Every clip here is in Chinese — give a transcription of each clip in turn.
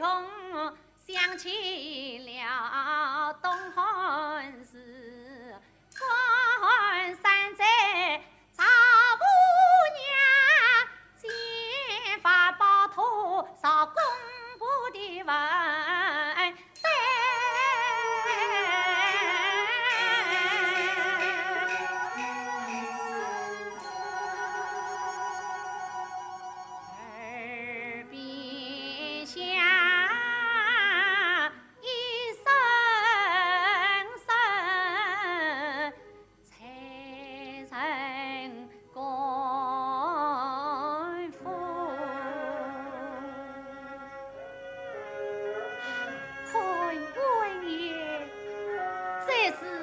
同想起了东汉时です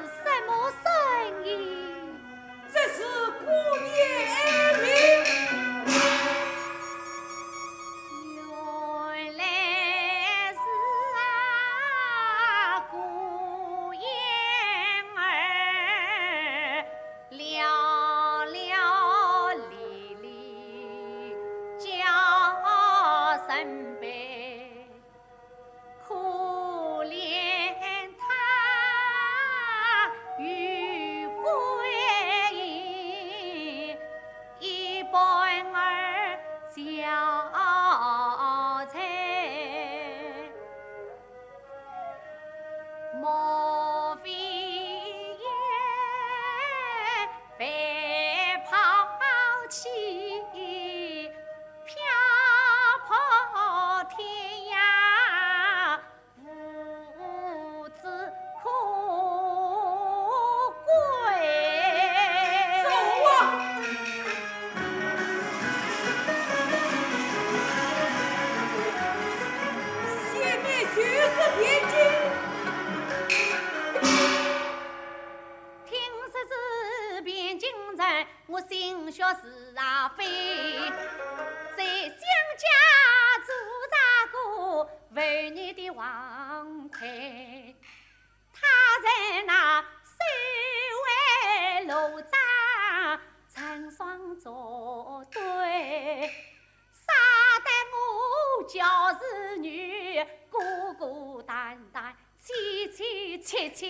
教子女孤孤单单，凄凄切切，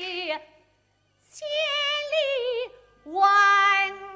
千里万。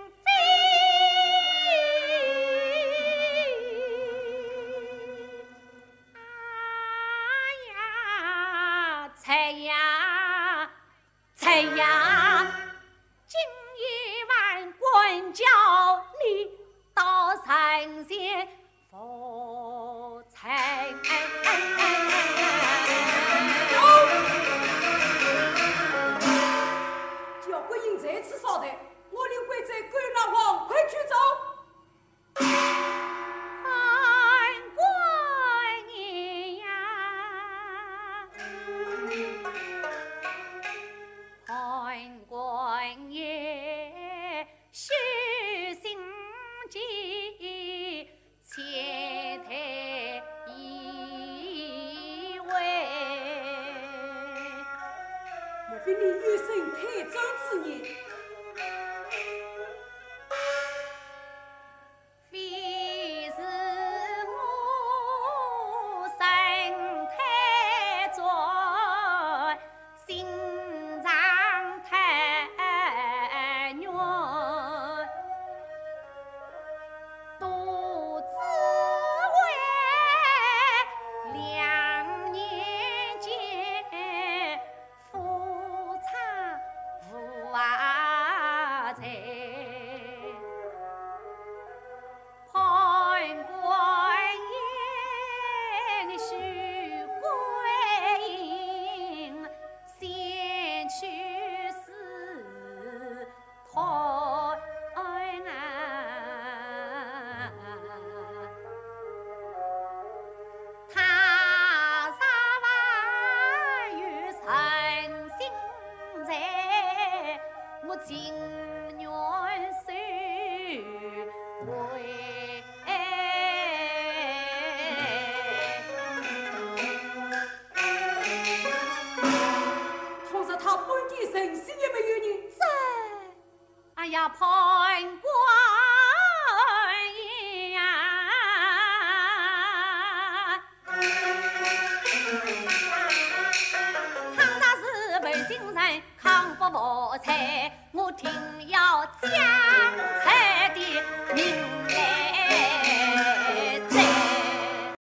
有生太长之年人心也没有人。在，哎呀，判官呀！倘若是本姓人，抗不服才，我定要将。